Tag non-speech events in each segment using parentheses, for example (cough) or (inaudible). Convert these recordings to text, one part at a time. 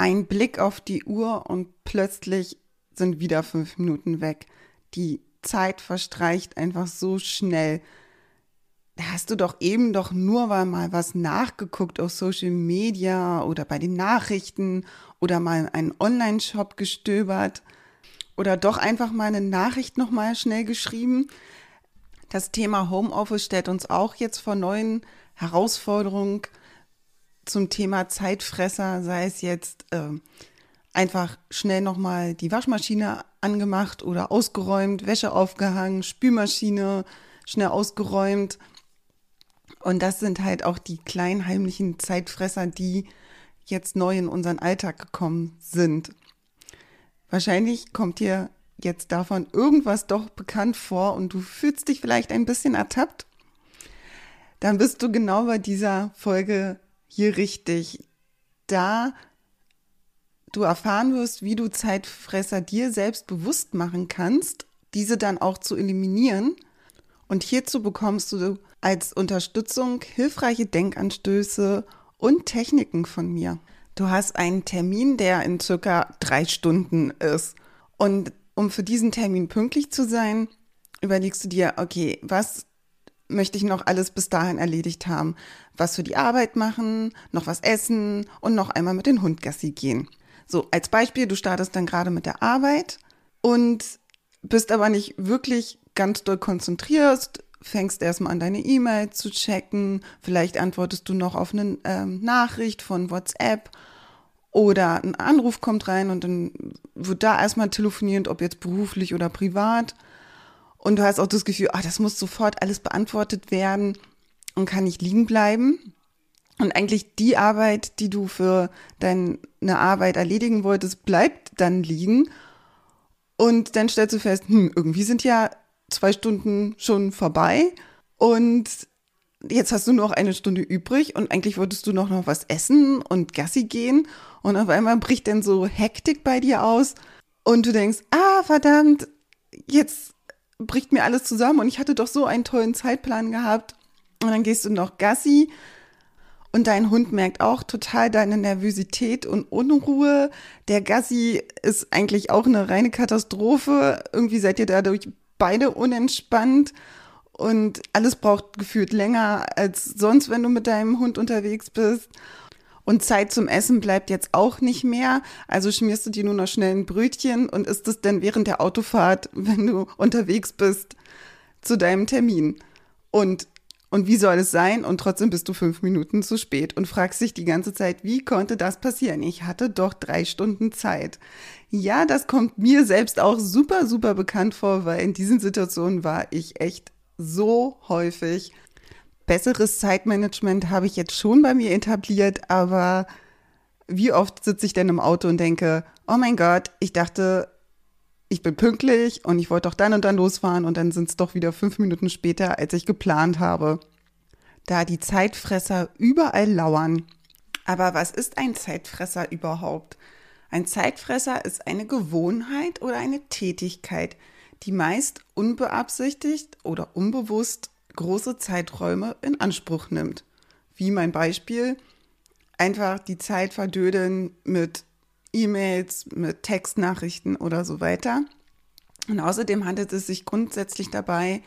Ein Blick auf die Uhr und plötzlich sind wieder fünf Minuten weg. Die Zeit verstreicht einfach so schnell. Da hast du doch eben doch nur mal was nachgeguckt auf Social Media oder bei den Nachrichten oder mal einen Online-Shop gestöbert oder doch einfach mal eine Nachricht nochmal schnell geschrieben. Das Thema Homeoffice stellt uns auch jetzt vor neuen Herausforderungen zum Thema Zeitfresser, sei es jetzt äh, einfach schnell nochmal die Waschmaschine angemacht oder ausgeräumt, Wäsche aufgehangen, Spülmaschine schnell ausgeräumt. Und das sind halt auch die kleinen heimlichen Zeitfresser, die jetzt neu in unseren Alltag gekommen sind. Wahrscheinlich kommt dir jetzt davon irgendwas doch bekannt vor und du fühlst dich vielleicht ein bisschen ertappt. Dann bist du genau bei dieser Folge hier richtig, da du erfahren wirst, wie du Zeitfresser dir selbst bewusst machen kannst, diese dann auch zu eliminieren. Und hierzu bekommst du als Unterstützung hilfreiche Denkanstöße und Techniken von mir. Du hast einen Termin, der in circa drei Stunden ist. Und um für diesen Termin pünktlich zu sein, überlegst du dir, okay, was möchte ich noch alles bis dahin erledigt haben. Was für die Arbeit machen, noch was essen und noch einmal mit dem Hund Gassi gehen. So, als Beispiel, du startest dann gerade mit der Arbeit und bist aber nicht wirklich ganz doll konzentriert, fängst erstmal an deine E-Mail zu checken, vielleicht antwortest du noch auf eine ähm, Nachricht von WhatsApp oder ein Anruf kommt rein und dann wird da erstmal telefoniert, ob jetzt beruflich oder privat. Und du hast auch das Gefühl, ah, das muss sofort alles beantwortet werden und kann nicht liegen bleiben. Und eigentlich die Arbeit, die du für deine Arbeit erledigen wolltest, bleibt dann liegen. Und dann stellst du fest, hm, irgendwie sind ja zwei Stunden schon vorbei. Und jetzt hast du noch eine Stunde übrig und eigentlich wolltest du noch, noch was essen und Gassi gehen. Und auf einmal bricht dann so Hektik bei dir aus. Und du denkst, ah, verdammt, jetzt bricht mir alles zusammen und ich hatte doch so einen tollen Zeitplan gehabt. Und dann gehst du noch Gassi und dein Hund merkt auch total deine Nervosität und Unruhe. Der Gassi ist eigentlich auch eine reine Katastrophe. Irgendwie seid ihr dadurch beide unentspannt und alles braucht gefühlt länger als sonst, wenn du mit deinem Hund unterwegs bist. Und Zeit zum Essen bleibt jetzt auch nicht mehr. Also schmierst du dir nur noch schnell ein Brötchen und isst es dann während der Autofahrt, (laughs) wenn du unterwegs bist, zu deinem Termin. Und, und wie soll es sein? Und trotzdem bist du fünf Minuten zu spät und fragst dich die ganze Zeit, wie konnte das passieren? Ich hatte doch drei Stunden Zeit. Ja, das kommt mir selbst auch super, super bekannt vor, weil in diesen Situationen war ich echt so häufig besseres Zeitmanagement habe ich jetzt schon bei mir etabliert, aber wie oft sitze ich denn im Auto und denke, oh mein Gott, ich dachte, ich bin pünktlich und ich wollte doch dann und dann losfahren und dann sind es doch wieder fünf Minuten später, als ich geplant habe. Da die Zeitfresser überall lauern. Aber was ist ein Zeitfresser überhaupt? Ein Zeitfresser ist eine Gewohnheit oder eine Tätigkeit, die meist unbeabsichtigt oder unbewusst große Zeiträume in Anspruch nimmt. Wie mein Beispiel, einfach die Zeit verdödeln mit E-Mails, mit Textnachrichten oder so weiter. Und außerdem handelt es sich grundsätzlich dabei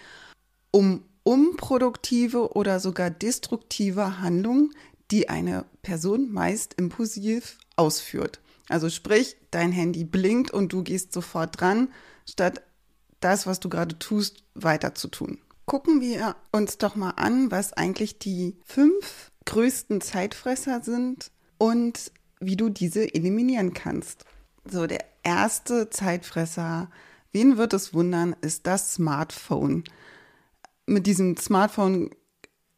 um unproduktive oder sogar destruktive Handlungen, die eine Person meist impulsiv ausführt. Also sprich, dein Handy blinkt und du gehst sofort dran, statt das, was du gerade tust, weiter zu tun gucken wir uns doch mal an, was eigentlich die fünf größten Zeitfresser sind und wie du diese eliminieren kannst. So, der erste Zeitfresser, wen wird es wundern, ist das Smartphone. Mit diesem Smartphone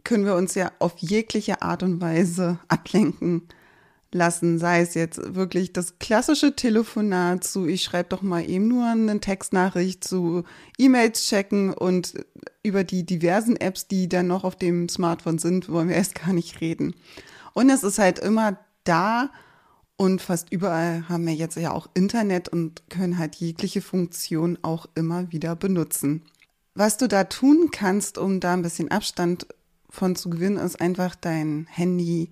können wir uns ja auf jegliche Art und Weise ablenken lassen, sei es jetzt wirklich das klassische Telefonat zu, ich schreibe doch mal eben nur eine Textnachricht zu E-Mails checken und über die diversen Apps, die dann noch auf dem Smartphone sind, wollen wir erst gar nicht reden. Und es ist halt immer da und fast überall haben wir jetzt ja auch Internet und können halt jegliche Funktion auch immer wieder benutzen. Was du da tun kannst, um da ein bisschen Abstand von zu gewinnen, ist einfach dein Handy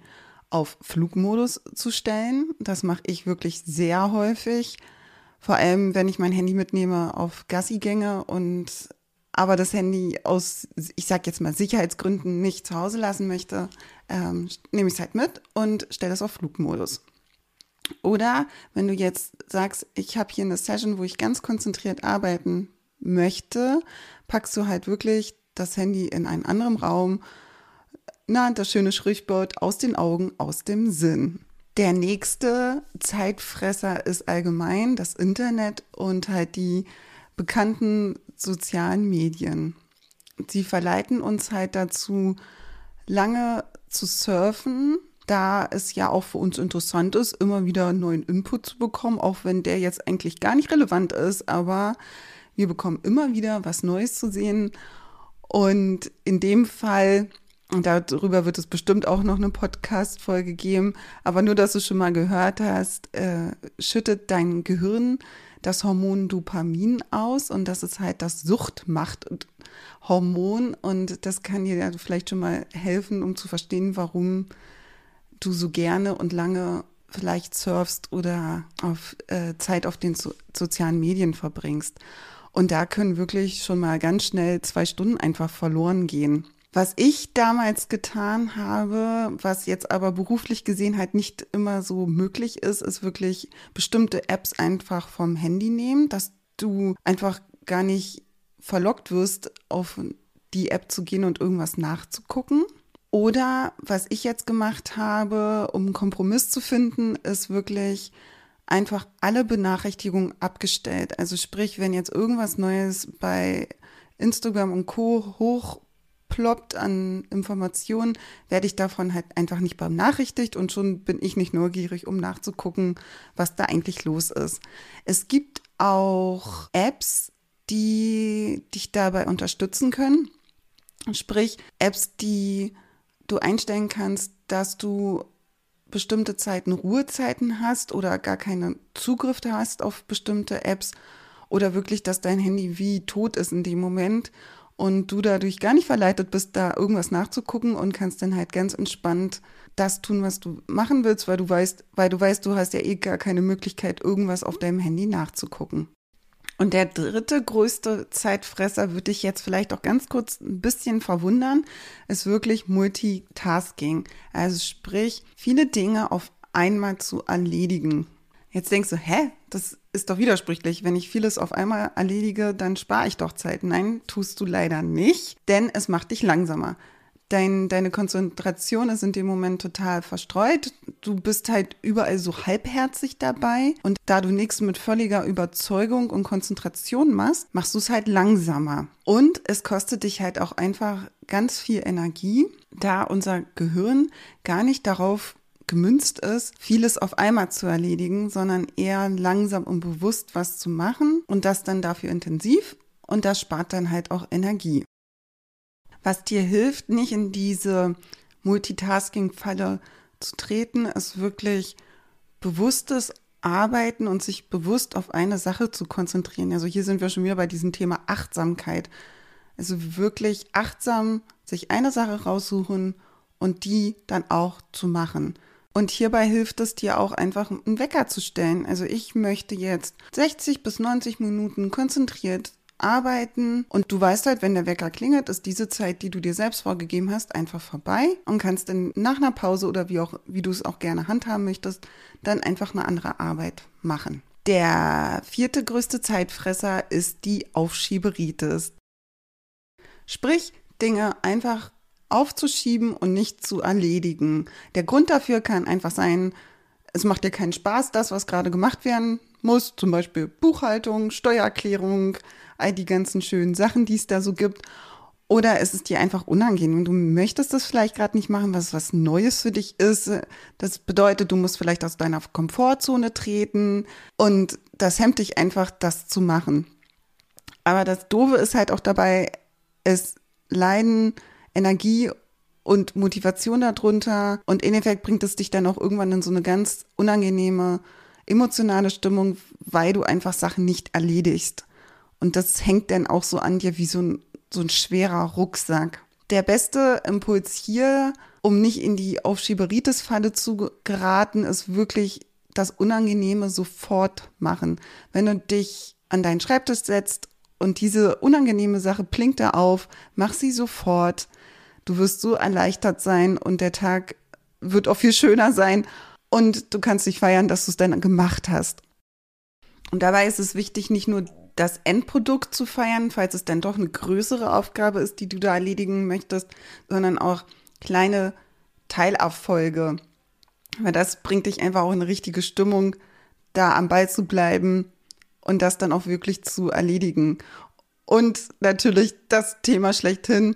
auf Flugmodus zu stellen. Das mache ich wirklich sehr häufig. Vor allem, wenn ich mein Handy mitnehme auf Gassigänge und aber das Handy aus, ich sag jetzt mal, Sicherheitsgründen nicht zu Hause lassen möchte, ähm, nehme ich es halt mit und stelle es auf Flugmodus. Oder wenn du jetzt sagst, ich habe hier eine Session, wo ich ganz konzentriert arbeiten möchte, packst du halt wirklich das Handy in einen anderen Raum na, das schöne Sprichwort aus den Augen, aus dem Sinn. Der nächste Zeitfresser ist allgemein das Internet und halt die bekannten sozialen Medien. Sie verleiten uns halt dazu, lange zu surfen, da es ja auch für uns interessant ist, immer wieder neuen Input zu bekommen, auch wenn der jetzt eigentlich gar nicht relevant ist, aber wir bekommen immer wieder was Neues zu sehen. Und in dem Fall und darüber wird es bestimmt auch noch eine Podcast-Folge geben. Aber nur, dass du schon mal gehört hast, äh, schüttet dein Gehirn das Hormon Dopamin aus und das ist halt das Suchtmacht-Hormon und das kann dir vielleicht schon mal helfen, um zu verstehen, warum du so gerne und lange vielleicht surfst oder auf äh, Zeit auf den so sozialen Medien verbringst. Und da können wirklich schon mal ganz schnell zwei Stunden einfach verloren gehen. Was ich damals getan habe, was jetzt aber beruflich gesehen halt nicht immer so möglich ist, ist wirklich bestimmte Apps einfach vom Handy nehmen, dass du einfach gar nicht verlockt wirst, auf die App zu gehen und irgendwas nachzugucken. Oder was ich jetzt gemacht habe, um einen Kompromiss zu finden, ist wirklich einfach alle Benachrichtigungen abgestellt. Also sprich, wenn jetzt irgendwas Neues bei Instagram und Co. hoch ploppt an Informationen, werde ich davon halt einfach nicht benachrichtigt und schon bin ich nicht neugierig, um nachzugucken, was da eigentlich los ist. Es gibt auch Apps, die dich dabei unterstützen können. Sprich, Apps, die du einstellen kannst, dass du bestimmte Zeiten Ruhezeiten hast oder gar keinen Zugriff hast auf bestimmte Apps oder wirklich, dass dein Handy wie tot ist in dem Moment und du dadurch gar nicht verleitet bist, da irgendwas nachzugucken und kannst dann halt ganz entspannt das tun, was du machen willst, weil du weißt, weil du weißt, du hast ja eh gar keine Möglichkeit, irgendwas auf deinem Handy nachzugucken. Und der dritte größte Zeitfresser würde ich jetzt vielleicht auch ganz kurz ein bisschen verwundern, ist wirklich Multitasking. Also sprich, viele Dinge auf einmal zu erledigen. Jetzt denkst du, hä, das ist doch widersprüchlich. Wenn ich vieles auf einmal erledige, dann spare ich doch Zeit. Nein, tust du leider nicht, denn es macht dich langsamer. Dein, deine Konzentration ist in dem Moment total verstreut. Du bist halt überall so halbherzig dabei. Und da du nichts mit völliger Überzeugung und Konzentration machst, machst du es halt langsamer. Und es kostet dich halt auch einfach ganz viel Energie, da unser Gehirn gar nicht darauf gemünzt ist, vieles auf einmal zu erledigen, sondern eher langsam und bewusst was zu machen und das dann dafür intensiv und das spart dann halt auch Energie. Was dir hilft, nicht in diese Multitasking-Falle zu treten, ist wirklich bewusstes Arbeiten und sich bewusst auf eine Sache zu konzentrieren. Also hier sind wir schon wieder bei diesem Thema Achtsamkeit. Also wirklich achtsam sich eine Sache raussuchen und die dann auch zu machen. Und hierbei hilft es dir auch einfach, einen Wecker zu stellen. Also ich möchte jetzt 60 bis 90 Minuten konzentriert arbeiten und du weißt halt, wenn der Wecker klingelt, ist diese Zeit, die du dir selbst vorgegeben hast, einfach vorbei und kannst dann nach einer Pause oder wie auch, wie du es auch gerne handhaben möchtest, dann einfach eine andere Arbeit machen. Der vierte größte Zeitfresser ist die Aufschieberitis. Sprich, Dinge einfach aufzuschieben und nicht zu erledigen. Der Grund dafür kann einfach sein, es macht dir keinen Spaß, das, was gerade gemacht werden muss, zum Beispiel Buchhaltung, Steuererklärung, all die ganzen schönen Sachen, die es da so gibt. Oder ist es dir einfach unangenehm? Du möchtest das vielleicht gerade nicht machen, was was Neues für dich ist. Das bedeutet, du musst vielleicht aus deiner Komfortzone treten und das hemmt dich einfach, das zu machen. Aber das Doofe ist halt auch dabei, es leiden Energie und Motivation darunter und in Effekt bringt es dich dann auch irgendwann in so eine ganz unangenehme emotionale Stimmung, weil du einfach Sachen nicht erledigst. Und das hängt dann auch so an dir wie so ein, so ein schwerer Rucksack. Der beste Impuls hier, um nicht in die Aufschieberitis-Falle zu geraten, ist wirklich das Unangenehme sofort machen. Wenn du dich an deinen Schreibtisch setzt und diese unangenehme Sache blinkt da auf, mach sie sofort. Du wirst so erleichtert sein und der Tag wird auch viel schöner sein und du kannst dich feiern, dass du es dann gemacht hast. Und dabei ist es wichtig, nicht nur das Endprodukt zu feiern, falls es dann doch eine größere Aufgabe ist, die du da erledigen möchtest, sondern auch kleine Teilerfolge. Weil das bringt dich einfach auch in eine richtige Stimmung, da am Ball zu bleiben und das dann auch wirklich zu erledigen. Und natürlich das Thema schlechthin,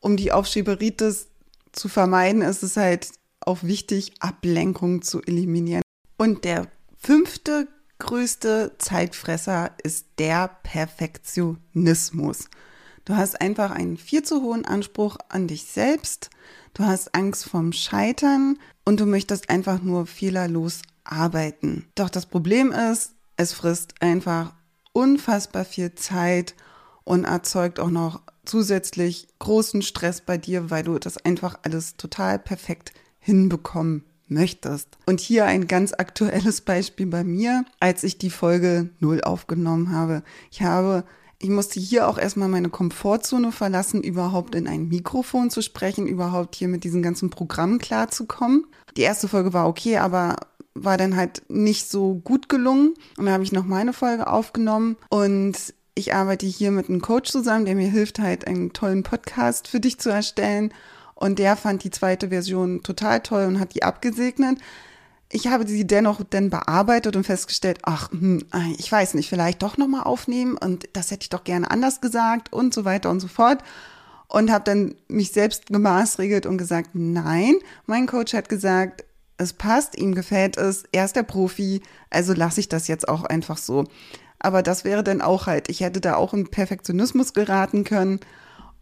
um die Aufschieberitis zu vermeiden, ist es halt auch wichtig, Ablenkung zu eliminieren. Und der fünfte größte Zeitfresser ist der Perfektionismus. Du hast einfach einen viel zu hohen Anspruch an dich selbst, du hast Angst vom Scheitern und du möchtest einfach nur fehlerlos arbeiten. Doch das Problem ist, es frisst einfach unfassbar viel Zeit und erzeugt auch noch zusätzlich großen Stress bei dir, weil du das einfach alles total perfekt hinbekommen möchtest. Und hier ein ganz aktuelles Beispiel bei mir, als ich die Folge 0 aufgenommen habe. Ich habe ich musste hier auch erstmal meine Komfortzone verlassen, überhaupt in ein Mikrofon zu sprechen, überhaupt hier mit diesen ganzen Programmen klarzukommen. Die erste Folge war okay, aber war dann halt nicht so gut gelungen. Und da habe ich noch meine Folge aufgenommen und ich arbeite hier mit einem Coach zusammen, der mir hilft, halt einen tollen Podcast für dich zu erstellen. Und der fand die zweite Version total toll und hat die abgesegnet. Ich habe sie dennoch dann bearbeitet und festgestellt, ach, hm, ich weiß nicht, vielleicht doch nochmal aufnehmen und das hätte ich doch gerne anders gesagt und so weiter und so fort. Und habe dann mich selbst gemaßregelt und gesagt, nein, mein Coach hat gesagt, es passt, ihm gefällt es, er ist der Profi, also lasse ich das jetzt auch einfach so. Aber das wäre dann auch halt, ich hätte da auch in Perfektionismus geraten können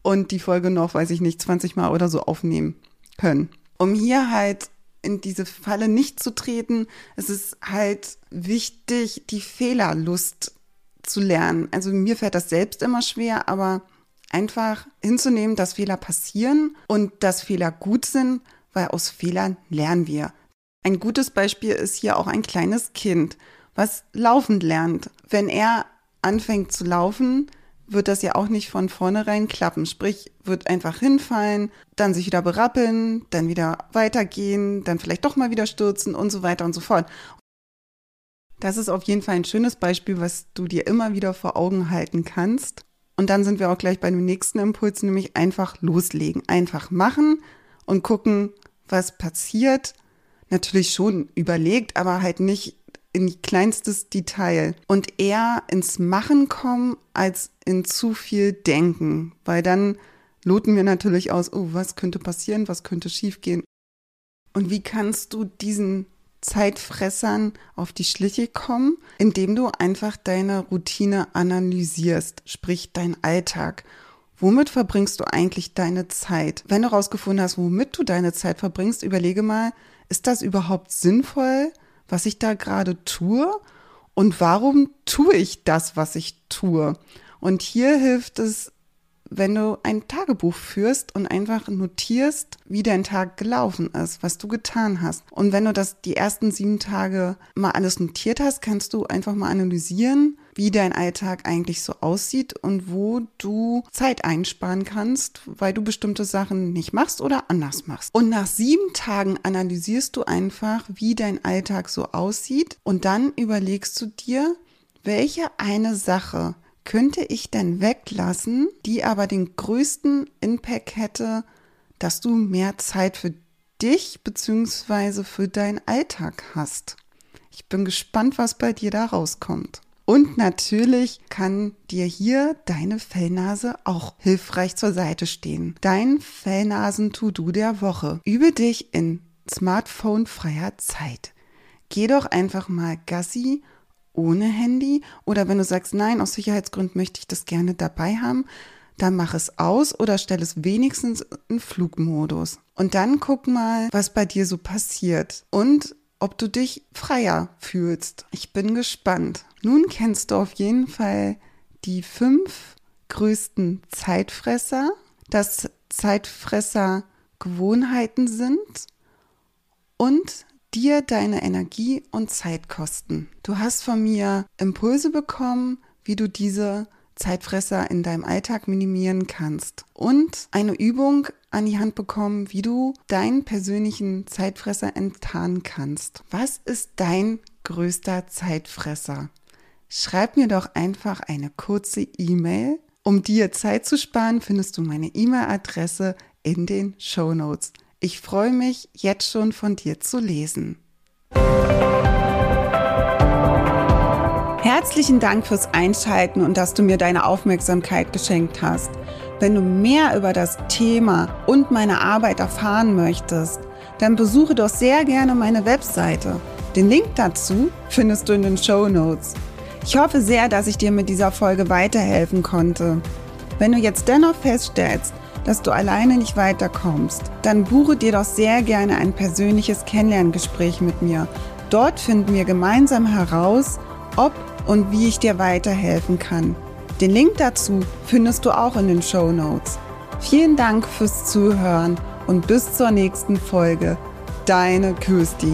und die Folge noch, weiß ich nicht, 20 Mal oder so aufnehmen können. Um hier halt in diese Falle nicht zu treten, es ist halt wichtig, die Fehlerlust zu lernen. Also mir fällt das selbst immer schwer, aber einfach hinzunehmen, dass Fehler passieren und dass Fehler gut sind, weil aus Fehlern lernen wir. Ein gutes Beispiel ist hier auch ein kleines Kind, was laufend lernt. Wenn er anfängt zu laufen, wird das ja auch nicht von vornherein klappen. Sprich, wird einfach hinfallen, dann sich wieder berappeln, dann wieder weitergehen, dann vielleicht doch mal wieder stürzen und so weiter und so fort. Das ist auf jeden Fall ein schönes Beispiel, was du dir immer wieder vor Augen halten kannst. Und dann sind wir auch gleich bei dem nächsten Impuls, nämlich einfach loslegen, einfach machen und gucken, was passiert. Natürlich schon überlegt, aber halt nicht in kleinstes Detail und eher ins Machen kommen als in zu viel Denken, weil dann loten wir natürlich aus, oh, was könnte passieren, was könnte schiefgehen. Und wie kannst du diesen Zeitfressern auf die Schliche kommen, indem du einfach deine Routine analysierst, sprich dein Alltag. Womit verbringst du eigentlich deine Zeit? Wenn du herausgefunden hast, womit du deine Zeit verbringst, überlege mal, ist das überhaupt sinnvoll? Was ich da gerade tue und warum tue ich das, was ich tue. Und hier hilft es, wenn du ein Tagebuch führst und einfach notierst, wie dein Tag gelaufen ist, was du getan hast. Und wenn du das die ersten sieben Tage mal alles notiert hast, kannst du einfach mal analysieren, wie dein Alltag eigentlich so aussieht und wo du Zeit einsparen kannst, weil du bestimmte Sachen nicht machst oder anders machst. Und nach sieben Tagen analysierst du einfach, wie dein Alltag so aussieht und dann überlegst du dir, welche eine Sache könnte ich denn weglassen, die aber den größten Impact hätte, dass du mehr Zeit für dich bzw. für deinen Alltag hast. Ich bin gespannt, was bei dir da rauskommt. Und natürlich kann dir hier deine Fellnase auch hilfreich zur Seite stehen. Dein Fellnasen-To-Do der Woche. Übe dich in smartphone-freier Zeit. Geh doch einfach mal Gassi ohne Handy oder wenn du sagst, nein, aus Sicherheitsgründen möchte ich das gerne dabei haben, dann mach es aus oder stell es wenigstens in Flugmodus. Und dann guck mal, was bei dir so passiert und ob du dich freier fühlst. Ich bin gespannt. Nun kennst du auf jeden Fall die fünf größten Zeitfresser, dass Zeitfresser Gewohnheiten sind und dir deine Energie und Zeit kosten. Du hast von mir Impulse bekommen, wie du diese Zeitfresser in deinem Alltag minimieren kannst und eine Übung an die Hand bekommen, wie du deinen persönlichen Zeitfresser enttarnen kannst. Was ist dein größter Zeitfresser? Schreib mir doch einfach eine kurze E-Mail. Um dir Zeit zu sparen, findest du meine E-Mail-Adresse in den Show Notes. Ich freue mich jetzt schon von dir zu lesen. Herzlichen Dank fürs Einschalten und dass du mir deine Aufmerksamkeit geschenkt hast. Wenn du mehr über das Thema und meine Arbeit erfahren möchtest, dann besuche doch sehr gerne meine Webseite. Den Link dazu findest du in den Show Notes. Ich hoffe sehr, dass ich dir mit dieser Folge weiterhelfen konnte. Wenn du jetzt dennoch feststellst, dass du alleine nicht weiterkommst, dann buche dir doch sehr gerne ein persönliches Kennenlerngespräch mit mir. Dort finden wir gemeinsam heraus, ob und wie ich dir weiterhelfen kann. Den Link dazu findest du auch in den Show Notes. Vielen Dank fürs Zuhören und bis zur nächsten Folge. Deine Kirsti.